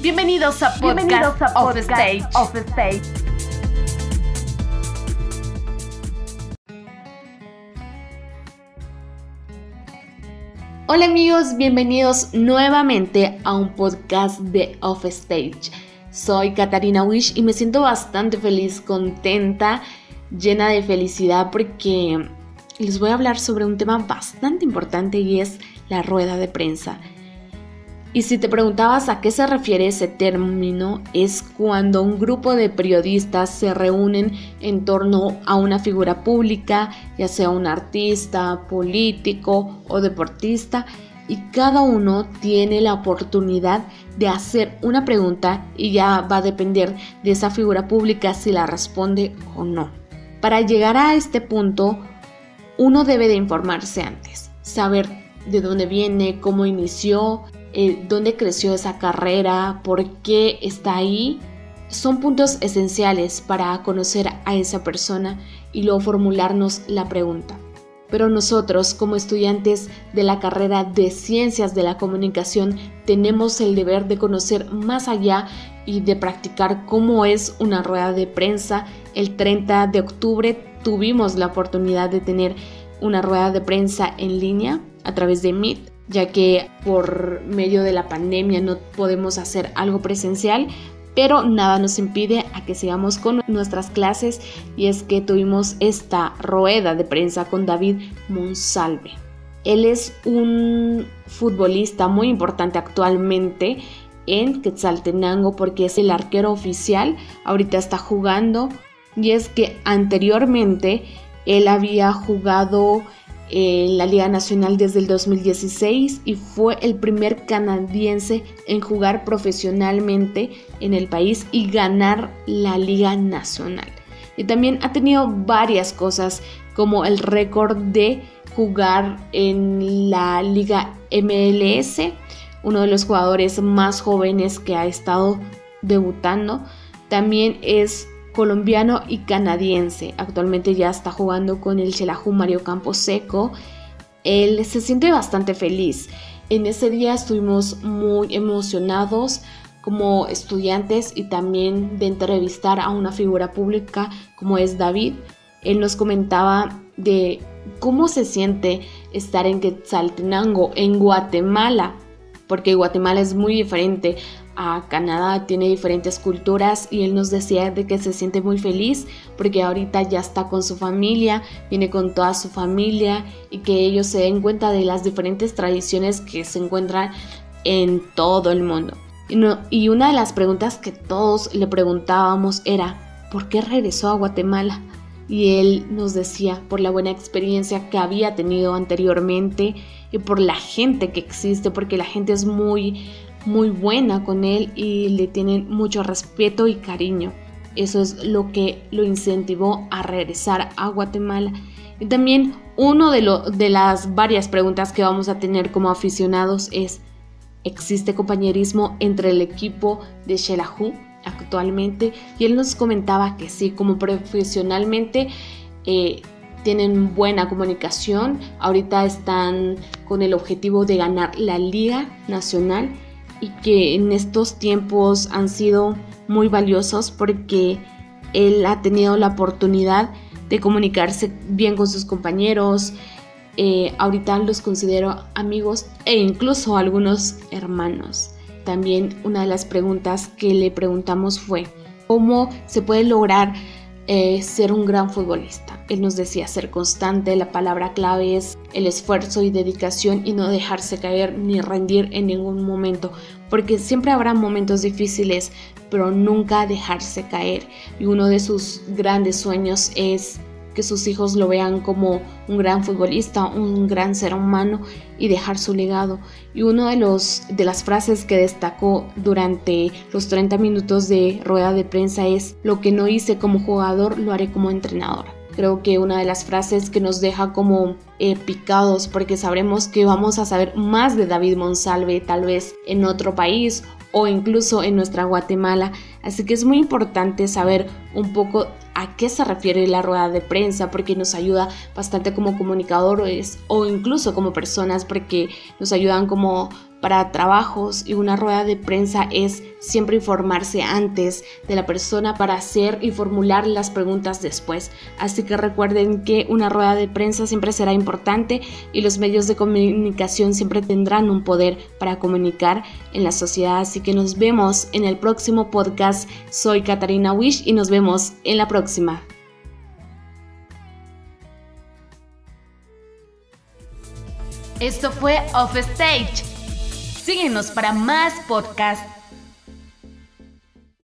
Bienvenidos a Podcast, Bienvenidos a Stage. Hola amigos, bienvenidos nuevamente a un podcast de Off Stage. Soy Katarina Wish y me siento bastante feliz, contenta, llena de felicidad porque les voy a hablar sobre un tema bastante importante y es la rueda de prensa. Y si te preguntabas a qué se refiere ese término, es cuando un grupo de periodistas se reúnen en torno a una figura pública, ya sea un artista, político o deportista, y cada uno tiene la oportunidad de hacer una pregunta y ya va a depender de esa figura pública si la responde o no. Para llegar a este punto, uno debe de informarse antes, saber de dónde viene, cómo inició, eh, dónde creció esa carrera, por qué está ahí, son puntos esenciales para conocer a esa persona y luego formularnos la pregunta. Pero nosotros, como estudiantes de la carrera de Ciencias de la Comunicación, tenemos el deber de conocer más allá y de practicar cómo es una rueda de prensa. El 30 de octubre tuvimos la oportunidad de tener una rueda de prensa en línea a través de Meet ya que por medio de la pandemia no podemos hacer algo presencial, pero nada nos impide a que sigamos con nuestras clases y es que tuvimos esta rueda de prensa con David Monsalve. Él es un futbolista muy importante actualmente en Quetzaltenango porque es el arquero oficial, ahorita está jugando y es que anteriormente él había jugado en la Liga Nacional desde el 2016 y fue el primer canadiense en jugar profesionalmente en el país y ganar la Liga Nacional. Y también ha tenido varias cosas como el récord de jugar en la Liga MLS, uno de los jugadores más jóvenes que ha estado debutando. También es colombiano y canadiense. Actualmente ya está jugando con el Xelajú Mario Camposeco. Él se siente bastante feliz. En ese día estuvimos muy emocionados como estudiantes y también de entrevistar a una figura pública como es David. Él nos comentaba de cómo se siente estar en Quetzaltenango, en Guatemala, porque Guatemala es muy diferente a Canadá, tiene diferentes culturas y él nos decía de que se siente muy feliz porque ahorita ya está con su familia, viene con toda su familia y que ellos se den cuenta de las diferentes tradiciones que se encuentran en todo el mundo. Y, y una de las preguntas que todos le preguntábamos era, ¿por qué regresó a Guatemala? Y él nos decía por la buena experiencia que había tenido anteriormente y por la gente que existe, porque la gente es muy muy buena con él y le tienen mucho respeto y cariño. Eso es lo que lo incentivó a regresar a Guatemala. Y también uno de, de las varias preguntas que vamos a tener como aficionados es, ¿existe compañerismo entre el equipo de Shelahu actualmente? Y él nos comentaba que sí, como profesionalmente eh, tienen buena comunicación. Ahorita están con el objetivo de ganar la Liga Nacional y que en estos tiempos han sido muy valiosos porque él ha tenido la oportunidad de comunicarse bien con sus compañeros. Eh, ahorita los considero amigos e incluso algunos hermanos. También una de las preguntas que le preguntamos fue, ¿cómo se puede lograr eh, ser un gran futbolista? Él nos decía ser constante, la palabra clave es el esfuerzo y dedicación y no dejarse caer ni rendir en ningún momento, porque siempre habrá momentos difíciles, pero nunca dejarse caer. Y uno de sus grandes sueños es que sus hijos lo vean como un gran futbolista, un gran ser humano y dejar su legado. Y una de, de las frases que destacó durante los 30 minutos de rueda de prensa es, lo que no hice como jugador lo haré como entrenador creo que una de las frases que nos deja como eh, picados porque sabremos que vamos a saber más de David Monsalve tal vez en otro país o incluso en nuestra Guatemala. Así que es muy importante saber un poco a qué se refiere la rueda de prensa porque nos ayuda bastante como comunicadores o incluso como personas porque nos ayudan como para trabajos y una rueda de prensa es siempre informarse antes de la persona para hacer y formular las preguntas después. Así que recuerden que una rueda de prensa siempre será importante y los medios de comunicación siempre tendrán un poder para comunicar en la sociedad. Así que nos vemos en el próximo podcast. Soy Katarina Wish y nos vemos en la próxima. Esto fue Off Stage. Síguenos para más podcasts